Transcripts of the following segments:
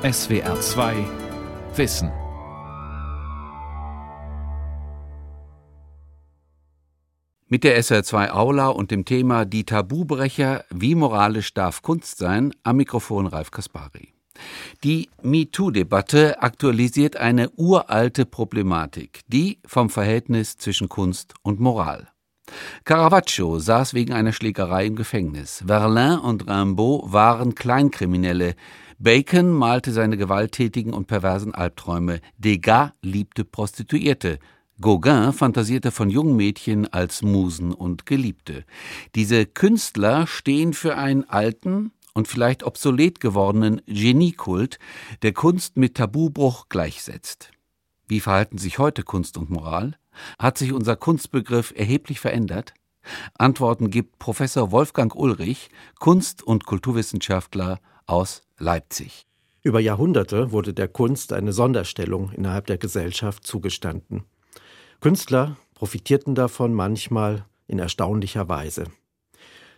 SWR 2 Wissen. Mit der SR2 Aula und dem Thema Die Tabubrecher, wie moralisch darf Kunst sein, am Mikrofon Ralf Kaspari. Die MeToo-Debatte aktualisiert eine uralte Problematik, die vom Verhältnis zwischen Kunst und Moral. Caravaggio saß wegen einer Schlägerei im Gefängnis. Verlain und Rimbaud waren Kleinkriminelle. Bacon malte seine gewalttätigen und perversen Albträume. Degas liebte Prostituierte. Gauguin fantasierte von jungen Mädchen als Musen und Geliebte. Diese Künstler stehen für einen alten und vielleicht obsolet gewordenen Geniekult, der Kunst mit Tabubruch gleichsetzt. Wie verhalten sich heute Kunst und Moral? Hat sich unser Kunstbegriff erheblich verändert? Antworten gibt Professor Wolfgang Ulrich, Kunst- und Kulturwissenschaftler aus Leipzig. Über Jahrhunderte wurde der Kunst eine Sonderstellung innerhalb der Gesellschaft zugestanden. Künstler profitierten davon manchmal in erstaunlicher Weise.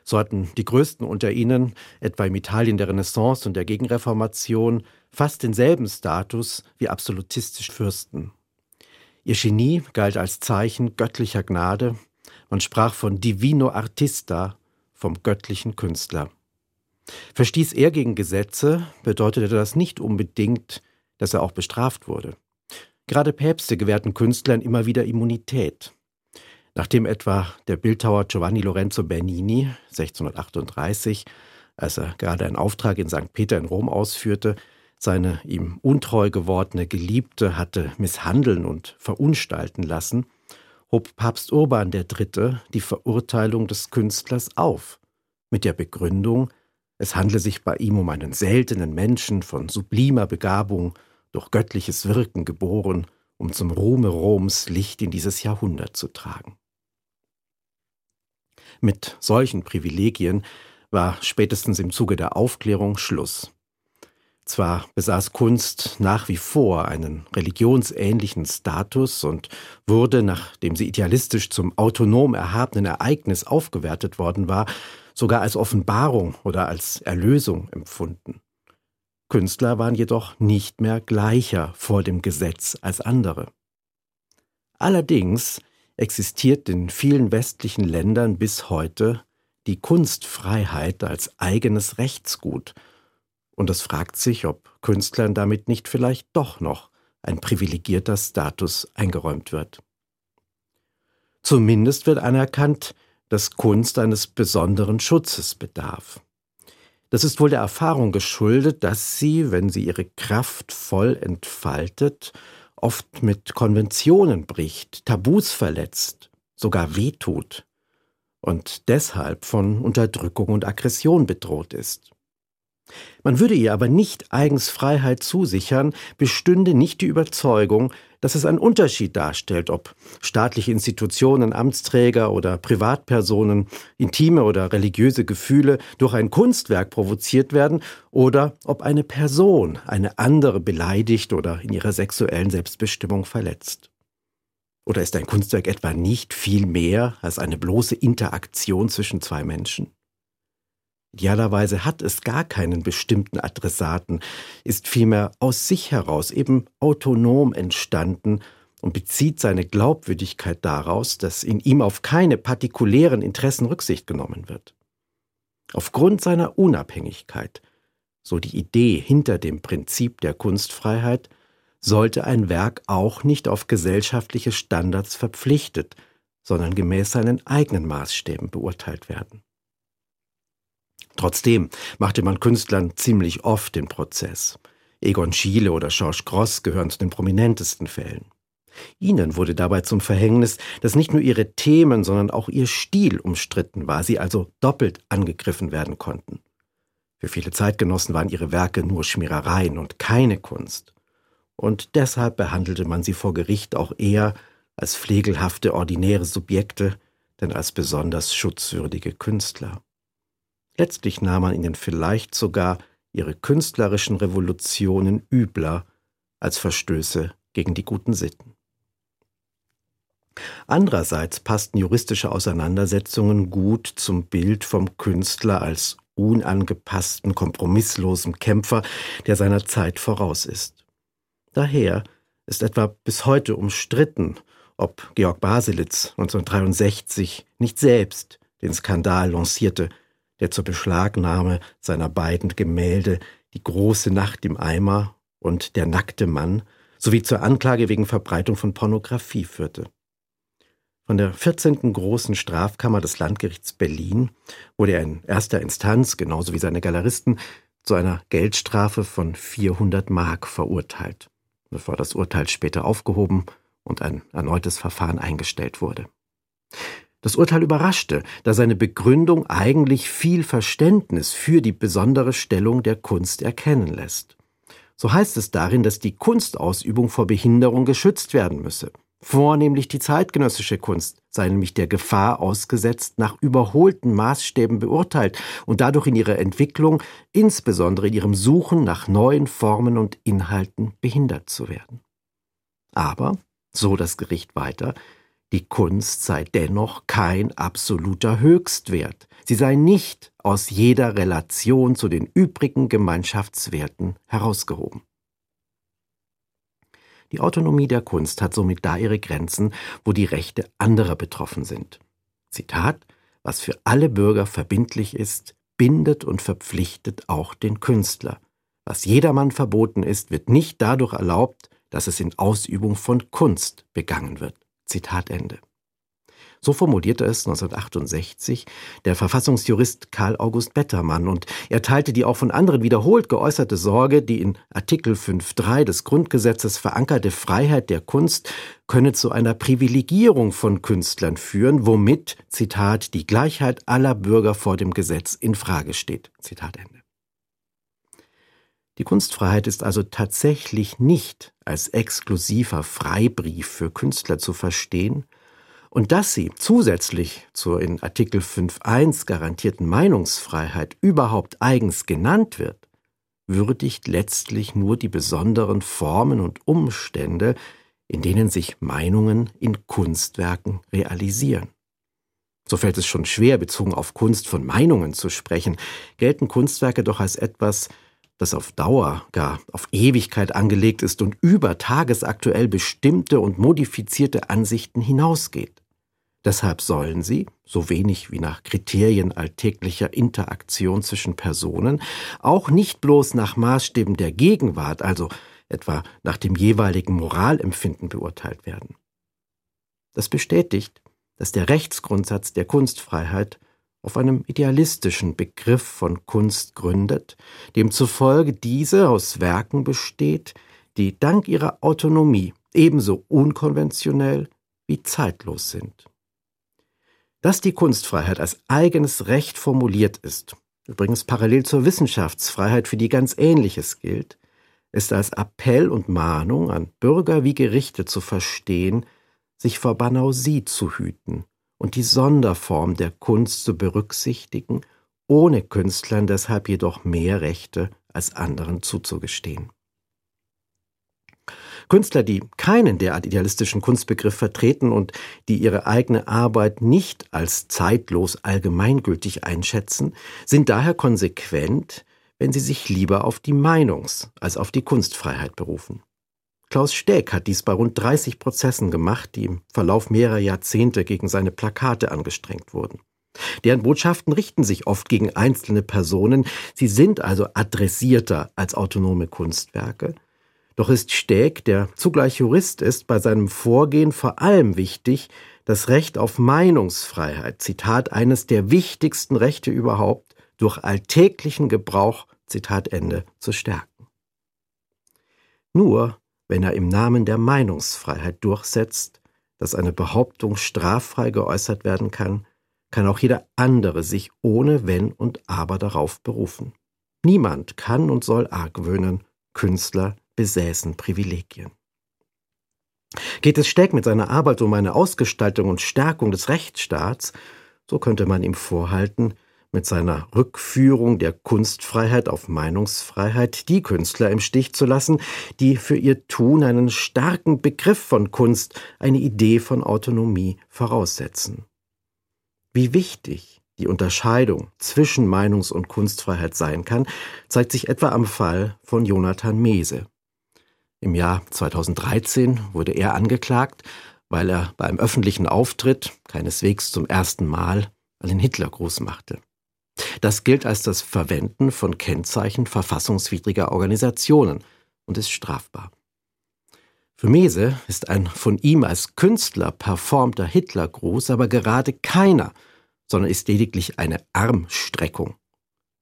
So hatten die Größten unter ihnen, etwa im Italien der Renaissance und der Gegenreformation, fast denselben Status wie absolutistische Fürsten. Ihr Genie galt als Zeichen göttlicher Gnade, man sprach von Divino Artista, vom göttlichen Künstler. Verstieß er gegen Gesetze, bedeutete das nicht unbedingt, dass er auch bestraft wurde. Gerade Päpste gewährten Künstlern immer wieder Immunität. Nachdem etwa der Bildhauer Giovanni Lorenzo Bernini 1638, als er gerade einen Auftrag in St. Peter in Rom ausführte, seine ihm untreu gewordene Geliebte hatte misshandeln und verunstalten lassen, hob Papst Urban III. die Verurteilung des Künstlers auf, mit der Begründung, es handle sich bei ihm um einen seltenen Menschen von sublimer Begabung, durch göttliches Wirken geboren, um zum Ruhme Roms Licht in dieses Jahrhundert zu tragen. Mit solchen Privilegien war spätestens im Zuge der Aufklärung Schluss. Zwar besaß Kunst nach wie vor einen religionsähnlichen Status und wurde, nachdem sie idealistisch zum autonom erhabenen Ereignis aufgewertet worden war, sogar als Offenbarung oder als Erlösung empfunden. Künstler waren jedoch nicht mehr gleicher vor dem Gesetz als andere. Allerdings existiert in vielen westlichen Ländern bis heute die Kunstfreiheit als eigenes Rechtsgut – und es fragt sich, ob Künstlern damit nicht vielleicht doch noch ein privilegierter Status eingeräumt wird. Zumindest wird anerkannt, dass Kunst eines besonderen Schutzes bedarf. Das ist wohl der Erfahrung geschuldet, dass sie, wenn sie ihre Kraft voll entfaltet, oft mit Konventionen bricht, Tabus verletzt, sogar wehtut und deshalb von Unterdrückung und Aggression bedroht ist. Man würde ihr aber nicht eigens Freiheit zusichern, bestünde nicht die Überzeugung, dass es einen Unterschied darstellt, ob staatliche Institutionen, Amtsträger oder Privatpersonen intime oder religiöse Gefühle durch ein Kunstwerk provoziert werden oder ob eine Person eine andere beleidigt oder in ihrer sexuellen Selbstbestimmung verletzt. Oder ist ein Kunstwerk etwa nicht viel mehr als eine bloße Interaktion zwischen zwei Menschen? Idealerweise hat es gar keinen bestimmten Adressaten, ist vielmehr aus sich heraus eben autonom entstanden und bezieht seine Glaubwürdigkeit daraus, dass in ihm auf keine partikulären Interessen Rücksicht genommen wird. Aufgrund seiner Unabhängigkeit, so die Idee hinter dem Prinzip der Kunstfreiheit, sollte ein Werk auch nicht auf gesellschaftliche Standards verpflichtet, sondern gemäß seinen eigenen Maßstäben beurteilt werden. Trotzdem machte man Künstlern ziemlich oft den Prozess. Egon Schiele oder Georges Gross gehören zu den prominentesten Fällen. Ihnen wurde dabei zum Verhängnis, dass nicht nur ihre Themen, sondern auch ihr Stil umstritten war, sie also doppelt angegriffen werden konnten. Für viele Zeitgenossen waren ihre Werke nur Schmierereien und keine Kunst. Und deshalb behandelte man sie vor Gericht auch eher als pflegelhafte, ordinäre Subjekte, denn als besonders schutzwürdige Künstler. Letztlich nahm man ihnen vielleicht sogar ihre künstlerischen Revolutionen übler als Verstöße gegen die guten Sitten. Andererseits passten juristische Auseinandersetzungen gut zum Bild vom Künstler als unangepassten, kompromisslosen Kämpfer, der seiner Zeit voraus ist. Daher ist etwa bis heute umstritten, ob Georg Baselitz 1963 nicht selbst den Skandal lancierte, der zur Beschlagnahme seiner beiden Gemälde Die große Nacht im Eimer und Der nackte Mann sowie zur Anklage wegen Verbreitung von Pornografie führte. Von der 14. Großen Strafkammer des Landgerichts Berlin wurde er in erster Instanz, genauso wie seine Galeristen, zu einer Geldstrafe von 400 Mark verurteilt, bevor das Urteil später aufgehoben und ein erneutes Verfahren eingestellt wurde. Das Urteil überraschte, da seine Begründung eigentlich viel Verständnis für die besondere Stellung der Kunst erkennen lässt. So heißt es darin, dass die Kunstausübung vor Behinderung geschützt werden müsse. Vornehmlich die zeitgenössische Kunst sei nämlich der Gefahr ausgesetzt, nach überholten Maßstäben beurteilt und dadurch in ihrer Entwicklung, insbesondere in ihrem Suchen nach neuen Formen und Inhalten behindert zu werden. Aber, so das Gericht weiter, die Kunst sei dennoch kein absoluter Höchstwert. Sie sei nicht aus jeder Relation zu den übrigen Gemeinschaftswerten herausgehoben. Die Autonomie der Kunst hat somit da ihre Grenzen, wo die Rechte anderer betroffen sind. Zitat, was für alle Bürger verbindlich ist, bindet und verpflichtet auch den Künstler. Was jedermann verboten ist, wird nicht dadurch erlaubt, dass es in Ausübung von Kunst begangen wird. Zitat Ende. So formulierte es 1968 der Verfassungsjurist Karl August Bettermann und er teilte die auch von anderen wiederholt geäußerte Sorge, die in Artikel 5.3 des Grundgesetzes verankerte Freiheit der Kunst könne zu einer Privilegierung von Künstlern führen, womit, Zitat, die Gleichheit aller Bürger vor dem Gesetz in Frage steht. Zitat Ende. Die Kunstfreiheit ist also tatsächlich nicht als exklusiver Freibrief für Künstler zu verstehen, und dass sie zusätzlich zur in Artikel 5.1 garantierten Meinungsfreiheit überhaupt eigens genannt wird, würdigt letztlich nur die besonderen Formen und Umstände, in denen sich Meinungen in Kunstwerken realisieren. So fällt es schon schwer, bezogen auf Kunst von Meinungen zu sprechen, gelten Kunstwerke doch als etwas, das auf Dauer, gar auf Ewigkeit angelegt ist und über tagesaktuell bestimmte und modifizierte Ansichten hinausgeht. Deshalb sollen sie, so wenig wie nach Kriterien alltäglicher Interaktion zwischen Personen, auch nicht bloß nach Maßstäben der Gegenwart, also etwa nach dem jeweiligen Moralempfinden beurteilt werden. Das bestätigt, dass der Rechtsgrundsatz der Kunstfreiheit auf einem idealistischen Begriff von Kunst gründet, demzufolge diese aus Werken besteht, die dank ihrer Autonomie ebenso unkonventionell wie zeitlos sind. Dass die Kunstfreiheit als eigenes Recht formuliert ist, übrigens parallel zur Wissenschaftsfreiheit, für die ganz Ähnliches gilt, ist als Appell und Mahnung an Bürger wie Gerichte zu verstehen, sich vor Banausie zu hüten und die Sonderform der Kunst zu berücksichtigen, ohne Künstlern deshalb jedoch mehr Rechte als anderen zuzugestehen. Künstler, die keinen derart idealistischen Kunstbegriff vertreten und die ihre eigene Arbeit nicht als zeitlos allgemeingültig einschätzen, sind daher konsequent, wenn sie sich lieber auf die Meinungs- als auf die Kunstfreiheit berufen. Klaus Steg hat dies bei rund 30 Prozessen gemacht, die im Verlauf mehrerer Jahrzehnte gegen seine Plakate angestrengt wurden. Deren Botschaften richten sich oft gegen einzelne Personen, sie sind also adressierter als autonome Kunstwerke. Doch ist Steg, der zugleich Jurist ist, bei seinem Vorgehen vor allem wichtig, das Recht auf Meinungsfreiheit, Zitat, eines der wichtigsten Rechte überhaupt, durch alltäglichen Gebrauch, Zitat Ende, zu stärken. Nur wenn er im Namen der Meinungsfreiheit durchsetzt, dass eine Behauptung straffrei geäußert werden kann, kann auch jeder andere sich ohne Wenn und Aber darauf berufen. Niemand kann und soll argwöhnen, Künstler besäßen Privilegien. Geht es Steck mit seiner Arbeit um eine Ausgestaltung und Stärkung des Rechtsstaats, so könnte man ihm vorhalten, mit seiner Rückführung der Kunstfreiheit auf Meinungsfreiheit die Künstler im Stich zu lassen, die für ihr Tun einen starken Begriff von Kunst, eine Idee von Autonomie voraussetzen. Wie wichtig die Unterscheidung zwischen Meinungs- und Kunstfreiheit sein kann, zeigt sich etwa am Fall von Jonathan Mese. Im Jahr 2013 wurde er angeklagt, weil er bei einem öffentlichen Auftritt, keineswegs zum ersten Mal, einen Hitlergruß machte. Das gilt als das Verwenden von Kennzeichen verfassungswidriger Organisationen und ist strafbar. Für Mese ist ein von ihm als Künstler performter Hitlergruß aber gerade keiner, sondern ist lediglich eine Armstreckung.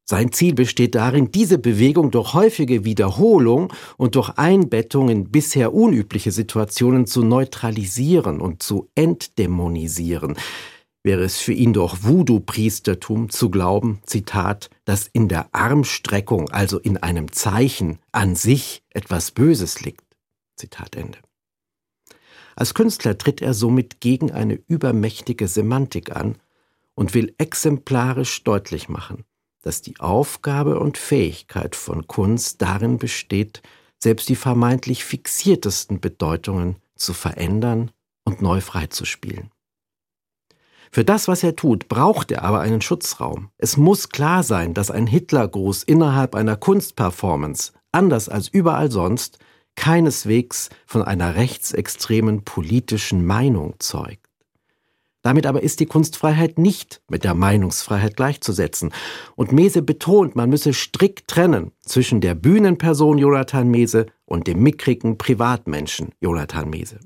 Sein Ziel besteht darin, diese Bewegung durch häufige Wiederholung und durch Einbettung in bisher unübliche Situationen zu neutralisieren und zu entdämonisieren. Wäre es für ihn durch Voodoo-Priestertum zu glauben, Zitat, dass in der Armstreckung, also in einem Zeichen an sich etwas Böses liegt. Zitat Ende. Als Künstler tritt er somit gegen eine übermächtige Semantik an und will exemplarisch deutlich machen, dass die Aufgabe und Fähigkeit von Kunst darin besteht, selbst die vermeintlich fixiertesten Bedeutungen zu verändern und neu freizuspielen. Für das, was er tut, braucht er aber einen Schutzraum. Es muss klar sein, dass ein Hitlergruß innerhalb einer Kunstperformance, anders als überall sonst, keineswegs von einer rechtsextremen politischen Meinung zeugt. Damit aber ist die Kunstfreiheit nicht mit der Meinungsfreiheit gleichzusetzen. Und Mese betont, man müsse strikt trennen zwischen der Bühnenperson Jonathan Mese und dem mickrigen Privatmenschen Jonathan Mese.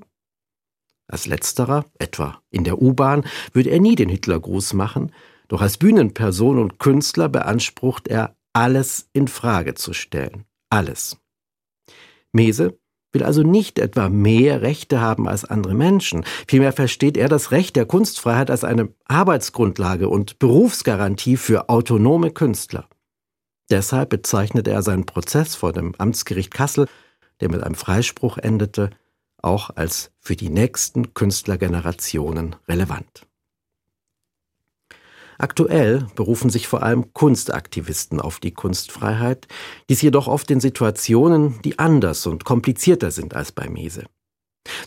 Als letzterer, etwa in der U-Bahn, würde er nie den Hitlergruß machen, doch als Bühnenperson und Künstler beansprucht er, alles in Frage zu stellen. Alles. Mese will also nicht etwa mehr Rechte haben als andere Menschen. Vielmehr versteht er das Recht der Kunstfreiheit als eine Arbeitsgrundlage und Berufsgarantie für autonome Künstler. Deshalb bezeichnet er seinen Prozess vor dem Amtsgericht Kassel, der mit einem Freispruch endete, auch als für die nächsten Künstlergenerationen relevant. Aktuell berufen sich vor allem Kunstaktivisten auf die Kunstfreiheit, dies jedoch oft in Situationen, die anders und komplizierter sind als bei Mese.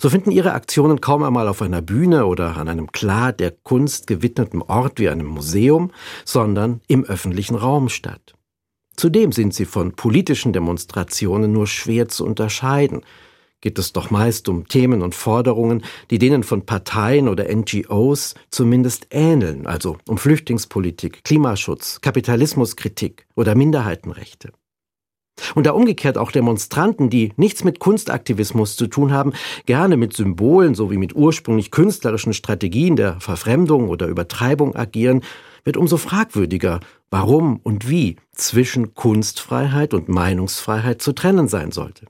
So finden ihre Aktionen kaum einmal auf einer Bühne oder an einem klar der Kunst gewidmeten Ort wie einem Museum, sondern im öffentlichen Raum statt. Zudem sind sie von politischen Demonstrationen nur schwer zu unterscheiden, geht es doch meist um Themen und Forderungen, die denen von Parteien oder NGOs zumindest ähneln, also um Flüchtlingspolitik, Klimaschutz, Kapitalismuskritik oder Minderheitenrechte. Und da umgekehrt auch Demonstranten, die nichts mit Kunstaktivismus zu tun haben, gerne mit Symbolen sowie mit ursprünglich künstlerischen Strategien der Verfremdung oder Übertreibung agieren, wird umso fragwürdiger, warum und wie zwischen Kunstfreiheit und Meinungsfreiheit zu trennen sein sollte.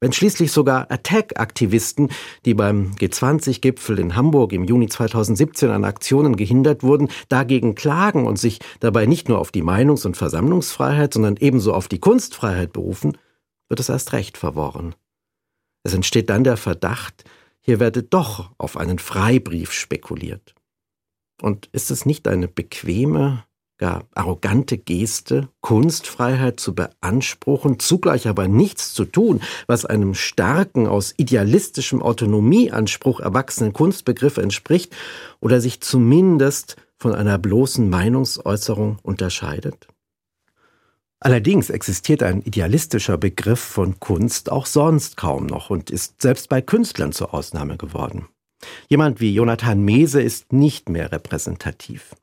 Wenn schließlich sogar Attack-Aktivisten, die beim G20-Gipfel in Hamburg im Juni 2017 an Aktionen gehindert wurden, dagegen klagen und sich dabei nicht nur auf die Meinungs- und Versammlungsfreiheit, sondern ebenso auf die Kunstfreiheit berufen, wird es erst recht verworren. Es entsteht dann der Verdacht, hier werde doch auf einen Freibrief spekuliert. Und ist es nicht eine bequeme, gar arrogante Geste, Kunstfreiheit zu beanspruchen, zugleich aber nichts zu tun, was einem starken, aus idealistischem Autonomieanspruch erwachsenen Kunstbegriff entspricht oder sich zumindest von einer bloßen Meinungsäußerung unterscheidet? Allerdings existiert ein idealistischer Begriff von Kunst auch sonst kaum noch und ist selbst bei Künstlern zur Ausnahme geworden. Jemand wie Jonathan Mese ist nicht mehr repräsentativ.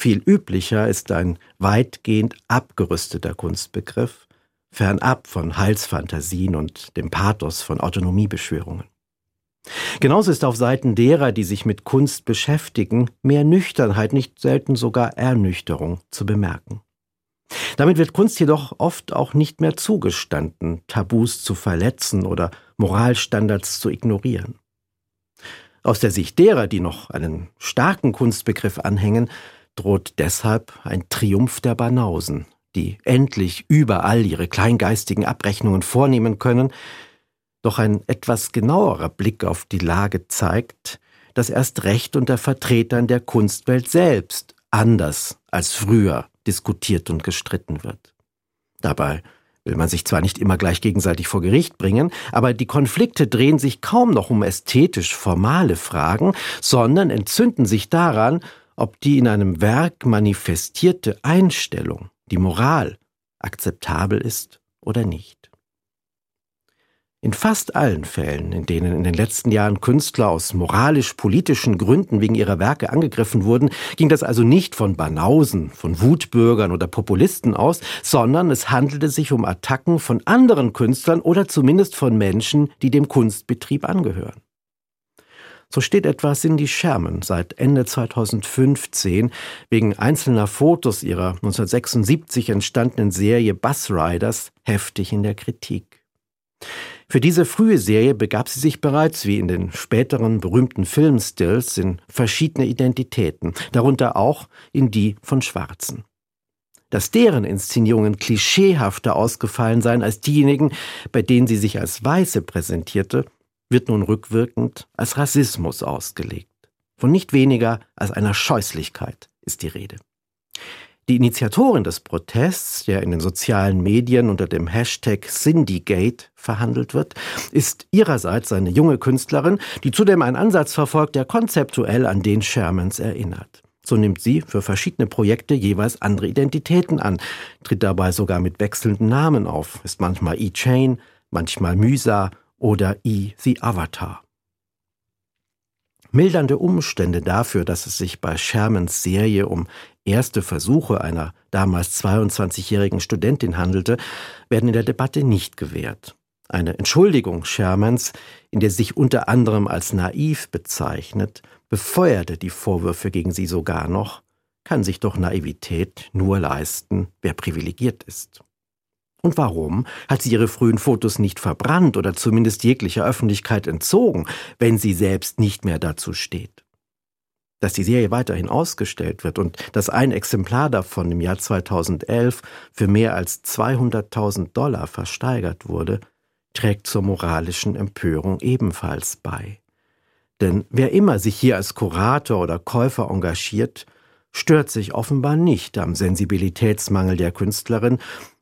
Viel üblicher ist ein weitgehend abgerüsteter Kunstbegriff, fernab von Heilsfantasien und dem Pathos von Autonomiebeschwörungen. Genauso ist auf Seiten derer, die sich mit Kunst beschäftigen, mehr Nüchternheit, nicht selten sogar Ernüchterung zu bemerken. Damit wird Kunst jedoch oft auch nicht mehr zugestanden, Tabus zu verletzen oder Moralstandards zu ignorieren. Aus der Sicht derer, die noch einen starken Kunstbegriff anhängen, droht deshalb ein Triumph der Banausen, die endlich überall ihre kleingeistigen Abrechnungen vornehmen können, doch ein etwas genauerer Blick auf die Lage zeigt, dass erst recht unter Vertretern der Kunstwelt selbst anders als früher diskutiert und gestritten wird. Dabei will man sich zwar nicht immer gleich gegenseitig vor Gericht bringen, aber die Konflikte drehen sich kaum noch um ästhetisch formale Fragen, sondern entzünden sich daran, ob die in einem Werk manifestierte Einstellung, die Moral, akzeptabel ist oder nicht. In fast allen Fällen, in denen in den letzten Jahren Künstler aus moralisch-politischen Gründen wegen ihrer Werke angegriffen wurden, ging das also nicht von Banausen, von Wutbürgern oder Populisten aus, sondern es handelte sich um Attacken von anderen Künstlern oder zumindest von Menschen, die dem Kunstbetrieb angehören. So steht etwa Cindy Sherman seit Ende 2015 wegen einzelner Fotos ihrer 1976 entstandenen Serie Bus Riders heftig in der Kritik. Für diese frühe Serie begab sie sich bereits, wie in den späteren berühmten Filmstills, in verschiedene Identitäten, darunter auch in die von Schwarzen. Dass deren Inszenierungen klischeehafter ausgefallen seien als diejenigen, bei denen sie sich als Weiße präsentierte, wird nun rückwirkend als Rassismus ausgelegt. Von nicht weniger als einer Scheußlichkeit ist die Rede. Die Initiatorin des Protests, der in den sozialen Medien unter dem Hashtag Cindygate verhandelt wird, ist ihrerseits eine junge Künstlerin, die zudem einen Ansatz verfolgt, der konzeptuell an den Shermans erinnert. So nimmt sie für verschiedene Projekte jeweils andere Identitäten an, tritt dabei sogar mit wechselnden Namen auf, ist manchmal E-Chain, manchmal Mysa oder E the Avatar. Mildernde Umstände dafür, dass es sich bei Shermans Serie um erste Versuche einer damals 22-jährigen Studentin handelte, werden in der Debatte nicht gewährt. Eine Entschuldigung Shermans, in der sich unter anderem als naiv bezeichnet, befeuerte die Vorwürfe gegen sie sogar noch, kann sich doch Naivität nur leisten, wer privilegiert ist. Und warum hat sie ihre frühen Fotos nicht verbrannt oder zumindest jeglicher Öffentlichkeit entzogen, wenn sie selbst nicht mehr dazu steht? Dass die Serie weiterhin ausgestellt wird und dass ein Exemplar davon im Jahr 2011 für mehr als 200.000 Dollar versteigert wurde, trägt zur moralischen Empörung ebenfalls bei. Denn wer immer sich hier als Kurator oder Käufer engagiert, stört sich offenbar nicht am Sensibilitätsmangel der Künstlerin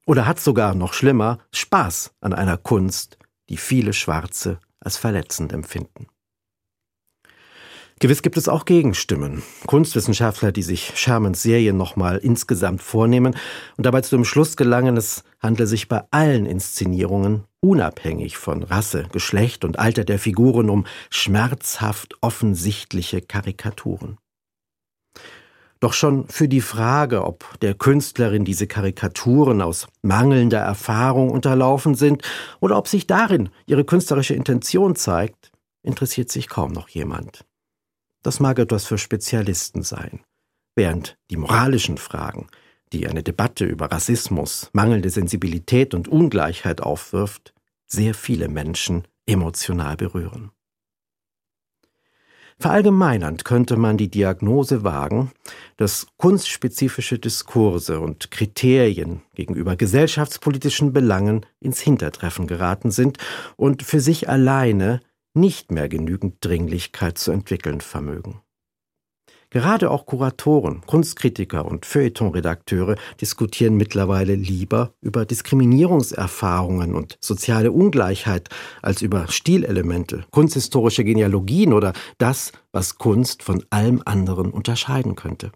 oder hat sogar noch schlimmer Spaß an einer Kunst, die viele Schwarze als verletzend empfinden. Gewiss gibt es auch Gegenstimmen. Kunstwissenschaftler, die sich Shermans Serien nochmal insgesamt vornehmen und dabei zu dem Schluss gelangen, es handle sich bei allen Inszenierungen, unabhängig von Rasse, Geschlecht und Alter der Figuren, um schmerzhaft offensichtliche Karikaturen. Doch schon für die Frage, ob der Künstlerin diese Karikaturen aus mangelnder Erfahrung unterlaufen sind oder ob sich darin ihre künstlerische Intention zeigt, interessiert sich kaum noch jemand. Das mag etwas für Spezialisten sein, während die moralischen Fragen, die eine Debatte über Rassismus, mangelnde Sensibilität und Ungleichheit aufwirft, sehr viele Menschen emotional berühren. Verallgemeinernd könnte man die Diagnose wagen, dass kunstspezifische Diskurse und Kriterien gegenüber gesellschaftspolitischen Belangen ins Hintertreffen geraten sind und für sich alleine nicht mehr genügend Dringlichkeit zu entwickeln vermögen. Gerade auch Kuratoren, Kunstkritiker und Feuilletonredakteure diskutieren mittlerweile lieber über Diskriminierungserfahrungen und soziale Ungleichheit als über Stilelemente, kunsthistorische Genealogien oder das, was Kunst von allem anderen unterscheiden könnte.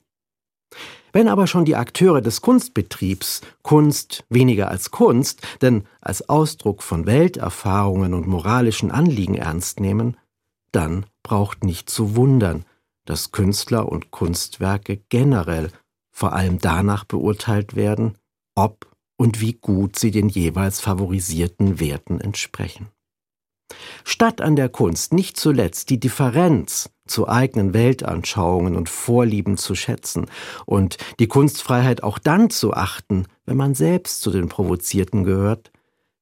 Wenn aber schon die Akteure des Kunstbetriebs Kunst weniger als Kunst, denn als Ausdruck von Welterfahrungen und moralischen Anliegen ernst nehmen, dann braucht nicht zu wundern, dass Künstler und Kunstwerke generell vor allem danach beurteilt werden, ob und wie gut sie den jeweils favorisierten Werten entsprechen. Statt an der Kunst nicht zuletzt die Differenz zu eigenen Weltanschauungen und Vorlieben zu schätzen und die Kunstfreiheit auch dann zu achten, wenn man selbst zu den Provozierten gehört,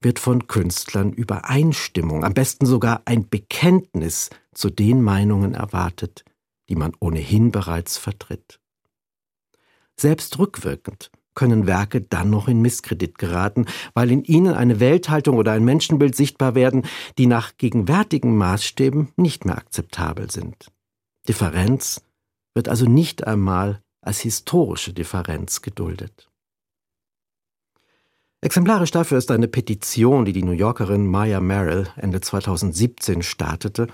wird von Künstlern Übereinstimmung, am besten sogar ein Bekenntnis zu den Meinungen erwartet, die man ohnehin bereits vertritt. Selbst rückwirkend können Werke dann noch in Misskredit geraten, weil in ihnen eine Welthaltung oder ein Menschenbild sichtbar werden, die nach gegenwärtigen Maßstäben nicht mehr akzeptabel sind. Differenz wird also nicht einmal als historische Differenz geduldet. Exemplarisch dafür ist eine Petition, die die New Yorkerin Maya Merrill Ende 2017 startete,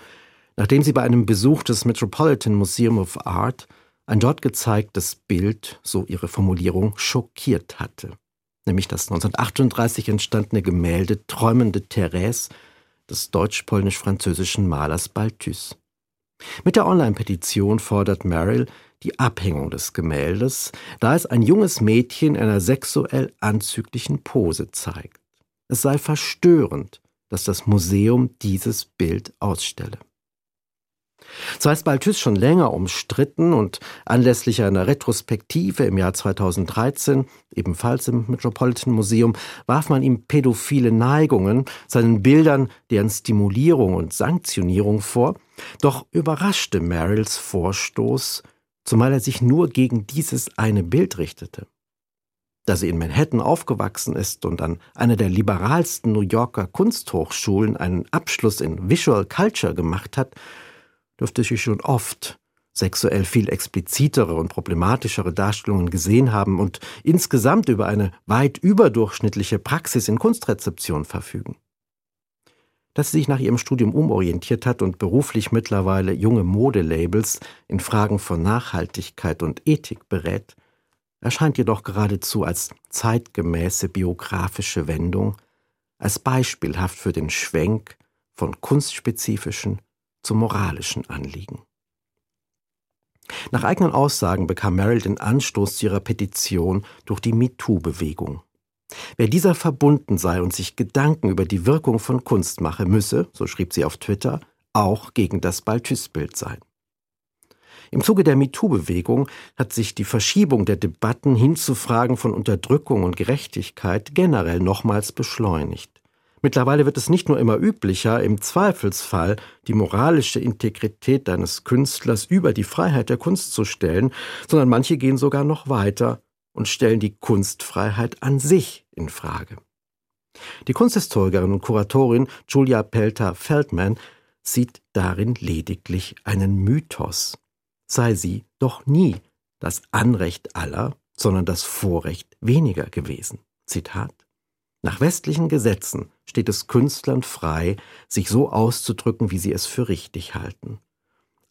nachdem sie bei einem Besuch des Metropolitan Museum of Art ein dort gezeigtes Bild, so ihre Formulierung, schockiert hatte. Nämlich das 1938 entstandene Gemälde Träumende Therese des deutsch-polnisch-französischen Malers Balthus. Mit der Online-Petition fordert Merrill die Abhängung des Gemäldes, da es ein junges Mädchen in einer sexuell anzüglichen Pose zeigt. Es sei verstörend, dass das Museum dieses Bild ausstelle. Zwar ist Balthus schon länger umstritten und anlässlich einer Retrospektive im Jahr 2013, ebenfalls im Metropolitan Museum, warf man ihm pädophile Neigungen, seinen Bildern deren Stimulierung und Sanktionierung vor, doch überraschte Merrills Vorstoß, zumal er sich nur gegen dieses eine Bild richtete. Da sie in Manhattan aufgewachsen ist und an einer der liberalsten New Yorker Kunsthochschulen einen Abschluss in Visual Culture gemacht hat, dürfte sie schon oft sexuell viel explizitere und problematischere Darstellungen gesehen haben und insgesamt über eine weit überdurchschnittliche Praxis in Kunstrezeption verfügen. Dass sie sich nach ihrem Studium umorientiert hat und beruflich mittlerweile junge Modelabels in Fragen von Nachhaltigkeit und Ethik berät, erscheint jedoch geradezu als zeitgemäße biografische Wendung, als beispielhaft für den Schwenk von kunstspezifischen zu moralischen Anliegen. Nach eigenen Aussagen bekam Merrill den Anstoß zu ihrer Petition durch die MeToo-Bewegung. Wer dieser verbunden sei und sich Gedanken über die Wirkung von Kunst mache, müsse, so schrieb sie auf Twitter, auch gegen das Balthus-Bild sein. Im Zuge der MeToo-Bewegung hat sich die Verschiebung der Debatten hin zu Fragen von Unterdrückung und Gerechtigkeit generell nochmals beschleunigt. Mittlerweile wird es nicht nur immer üblicher, im Zweifelsfall die moralische Integrität eines Künstlers über die Freiheit der Kunst zu stellen, sondern manche gehen sogar noch weiter und stellen die Kunstfreiheit an sich in Frage. Die Kunsthistorikerin und Kuratorin Julia Pelter-Feldman sieht darin lediglich einen Mythos, sei sie doch nie das Anrecht aller, sondern das Vorrecht weniger gewesen. Zitat nach westlichen Gesetzen steht es Künstlern frei, sich so auszudrücken, wie sie es für richtig halten.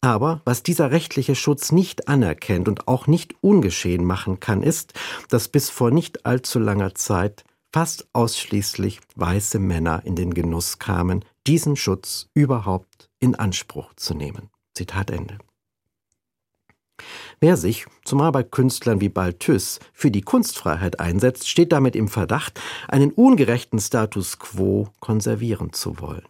Aber was dieser rechtliche Schutz nicht anerkennt und auch nicht ungeschehen machen kann, ist, dass bis vor nicht allzu langer Zeit fast ausschließlich weiße Männer in den Genuss kamen, diesen Schutz überhaupt in Anspruch zu nehmen. Zitat Ende. Wer sich, zumal bei Künstlern wie Balthus, für die Kunstfreiheit einsetzt, steht damit im Verdacht, einen ungerechten Status quo konservieren zu wollen.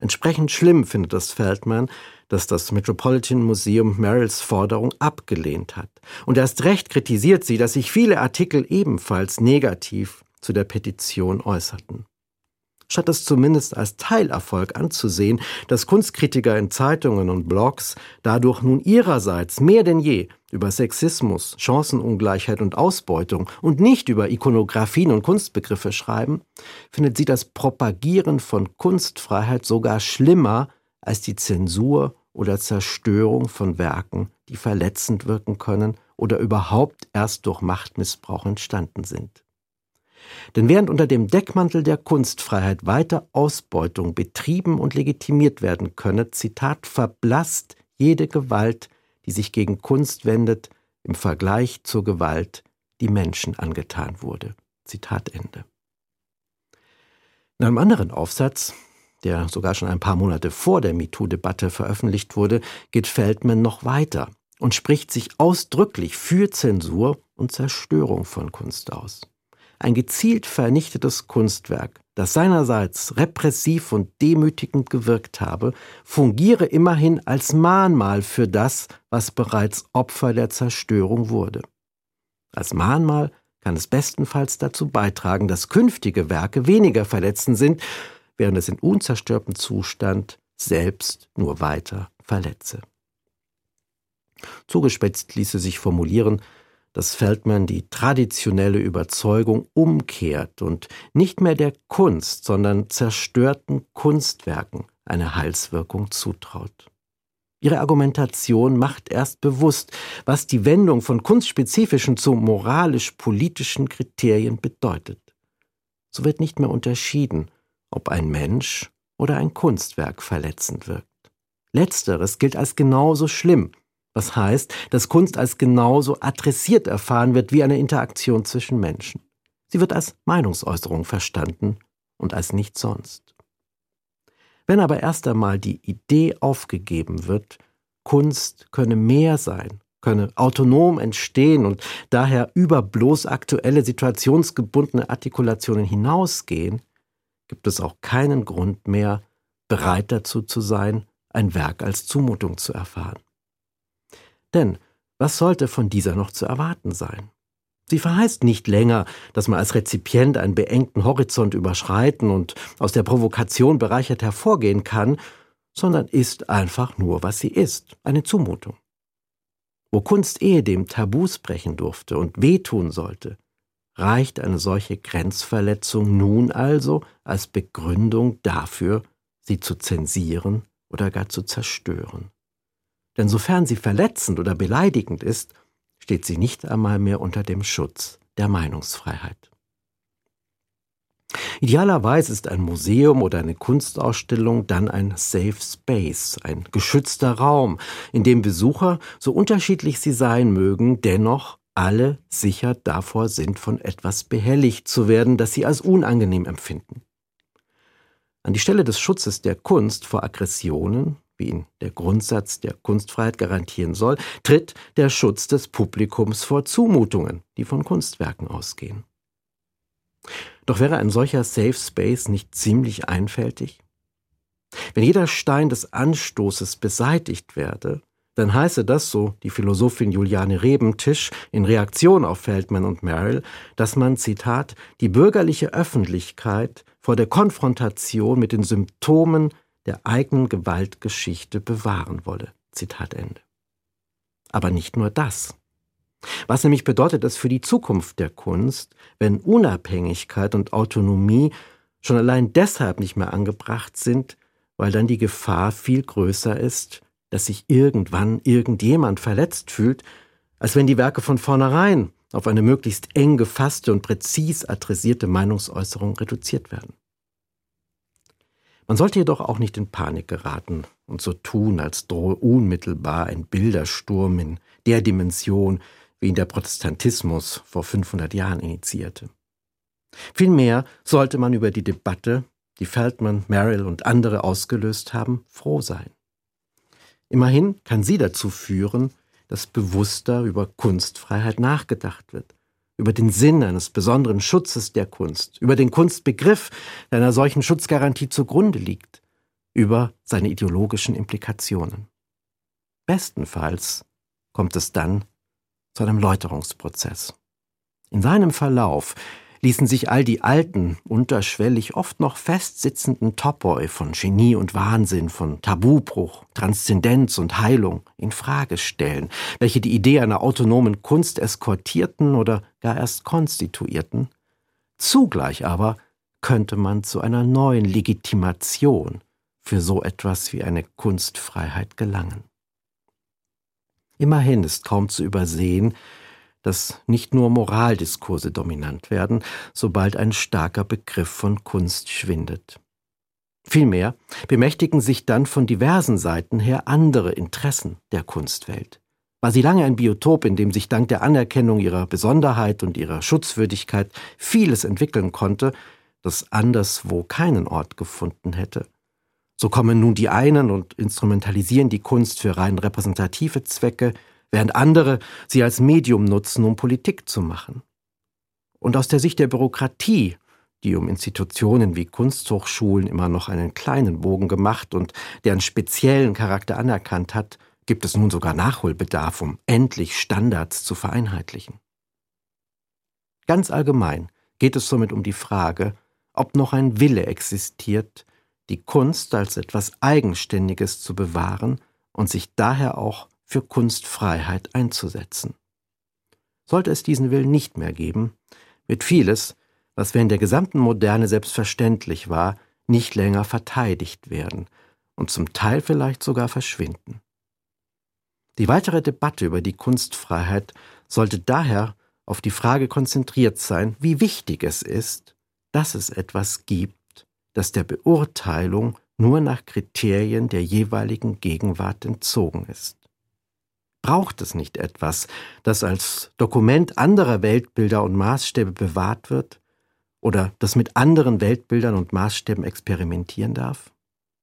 Entsprechend schlimm findet das Feldman, dass das Metropolitan Museum Merrills Forderung abgelehnt hat. Und erst recht kritisiert sie, dass sich viele Artikel ebenfalls negativ zu der Petition äußerten statt es zumindest als Teilerfolg anzusehen, dass Kunstkritiker in Zeitungen und Blogs dadurch nun ihrerseits mehr denn je über Sexismus, Chancenungleichheit und Ausbeutung und nicht über Ikonografien und Kunstbegriffe schreiben, findet sie das Propagieren von Kunstfreiheit sogar schlimmer als die Zensur oder Zerstörung von Werken, die verletzend wirken können oder überhaupt erst durch Machtmissbrauch entstanden sind. Denn während unter dem Deckmantel der Kunstfreiheit weiter Ausbeutung betrieben und legitimiert werden könne, Zitat, verblasst jede Gewalt, die sich gegen Kunst wendet, im Vergleich zur Gewalt, die Menschen angetan wurde. Zitat Ende. In einem anderen Aufsatz, der sogar schon ein paar Monate vor der MeToo-Debatte veröffentlicht wurde, geht Feldman noch weiter und spricht sich ausdrücklich für Zensur und Zerstörung von Kunst aus ein gezielt vernichtetes Kunstwerk, das seinerseits repressiv und demütigend gewirkt habe, fungiere immerhin als Mahnmal für das, was bereits Opfer der Zerstörung wurde. Als Mahnmal kann es bestenfalls dazu beitragen, dass künftige Werke weniger verletzend sind, während es in unzerstörtem Zustand selbst nur weiter verletze. Zugespitzt ließe sich formulieren, dass Feldman die traditionelle Überzeugung umkehrt und nicht mehr der Kunst, sondern zerstörten Kunstwerken eine Heilswirkung zutraut. Ihre Argumentation macht erst bewusst, was die Wendung von kunstspezifischen zu moralisch-politischen Kriterien bedeutet. So wird nicht mehr unterschieden, ob ein Mensch oder ein Kunstwerk verletzend wirkt. Letzteres gilt als genauso schlimm Was heißt, dass Kunst als genauso adressiert erfahren wird wie eine Interaktion zwischen Menschen. Sie wird als Meinungsäußerung verstanden und als nichts sonst. Wenn aber erst einmal die Idee aufgegeben wird, Kunst könne mehr sein, könne autonom entstehen und daher über bloß aktuelle situationsgebundene Artikulationen hinausgehen, gibt es auch keinen Grund mehr, bereit dazu zu sein, ein Werk als Zumutung zu erfahren. Denn was sollte von dieser noch zu erwarten sein? Sie verheißt nicht länger, dass man als Rezipient einen beengten Horizont überschreiten und aus der Provokation bereichert hervorgehen kann, sondern ist einfach nur, was sie ist, eine Zumutung. Wo Kunst ehedem Tabus brechen durfte und wehtun sollte, reicht eine solche Grenzverletzung nun also als Begründung dafür, sie zu zensieren oder gar zu zerstören. Denn sofern sie verletzend oder beleidigend ist, steht sie nicht einmal mehr unter dem Schutz der Meinungsfreiheit. Idealerweise ist ein Museum oder eine Kunstausstellung dann ein Safe Space, ein geschützter Raum, in dem Besucher, so unterschiedlich sie sein mögen, dennoch alle sicher davor sind, von etwas behelligt zu werden, das sie als unangenehm empfinden. An die Stelle des Schutzes der Kunst vor Aggressionen, wie ihn der Grundsatz der Kunstfreiheit garantieren soll, tritt der Schutz des Publikums vor Zumutungen, die von Kunstwerken ausgehen. Doch wäre ein solcher Safe Space nicht ziemlich einfältig? Wenn jeder Stein des Anstoßes beseitigt werde, dann heiße das, so die Philosophin Juliane Rebentisch in Reaktion auf Feldman und Merrill, dass man, Zitat, die bürgerliche Öffentlichkeit vor der Konfrontation mit den Symptomen der eigenen Gewaltgeschichte bewahren wolle. Zitat Ende. Aber nicht nur das. Was nämlich bedeutet das für die Zukunft der Kunst, wenn Unabhängigkeit und Autonomie schon allein deshalb nicht mehr angebracht sind, weil dann die Gefahr viel größer ist, dass sich irgendwann irgendjemand verletzt fühlt, als wenn die Werke von vornherein auf eine möglichst eng gefasste und präzis adressierte Meinungsäußerung reduziert werden. Man sollte jedoch auch nicht in Panik geraten und so tun, als drohe unmittelbar ein Bildersturm in der Dimension, wie ihn der Protestantismus vor 500 Jahren initiierte. Vielmehr sollte man über die Debatte, die Feldman, Merrill und andere ausgelöst haben, froh sein. Immerhin kann sie dazu führen, dass bewusster über Kunstfreiheit nachgedacht wird über den Sinn eines besonderen Schutzes der Kunst, über den Kunstbegriff, der einer solchen Schutzgarantie zugrunde liegt, über seine ideologischen Implikationen. Bestenfalls kommt es dann zu einem Läuterungsprozess. In seinem Verlauf ließen sich all die alten, unterschwellig oft noch festsitzenden Topoi von Genie und Wahnsinn, von Tabubruch, Transzendenz und Heilung in Frage stellen, welche die Idee einer autonomen Kunst eskortierten oder gar erst konstituierten. Zugleich aber könnte man zu einer neuen Legitimation für so etwas wie eine Kunstfreiheit gelangen. Immerhin ist kaum zu übersehen, dass nicht nur Moraldiskurse dominant werden, sobald ein starker Begriff von Kunst schwindet. Vielmehr bemächtigen sich dann von diversen Seiten her andere Interessen der Kunstwelt. War sie lange ein Biotop, in dem sich dank der Anerkennung ihrer Besonderheit und ihrer Schutzwürdigkeit vieles entwickeln konnte, das anderswo keinen Ort gefunden hätte. So kommen nun die einen und instrumentalisieren die Kunst für rein repräsentative Zwecke, während andere sie als Medium nutzen, um Politik zu machen. Und aus der Sicht der Bürokratie, die um Institutionen wie Kunsthochschulen immer noch einen kleinen Bogen gemacht und deren speziellen Charakter anerkannt hat, gibt es nun sogar Nachholbedarf, um endlich Standards zu vereinheitlichen. Ganz allgemein geht es somit um die Frage, ob noch ein Wille existiert, die Kunst als etwas Eigenständiges zu bewahren und sich daher auch für Kunstfreiheit einzusetzen. Sollte es diesen Willen nicht mehr geben, wird vieles, was während der gesamten Moderne selbstverständlich war, nicht länger verteidigt werden und zum Teil vielleicht sogar verschwinden. Die weitere Debatte über die Kunstfreiheit sollte daher auf die Frage konzentriert sein, wie wichtig es ist, dass es etwas gibt, das der Beurteilung nur nach Kriterien der jeweiligen Gegenwart entzogen ist. Braucht es nicht etwas, das als Dokument anderer Weltbilder und Maßstäbe bewahrt wird oder das mit anderen Weltbildern und Maßstäben experimentieren darf?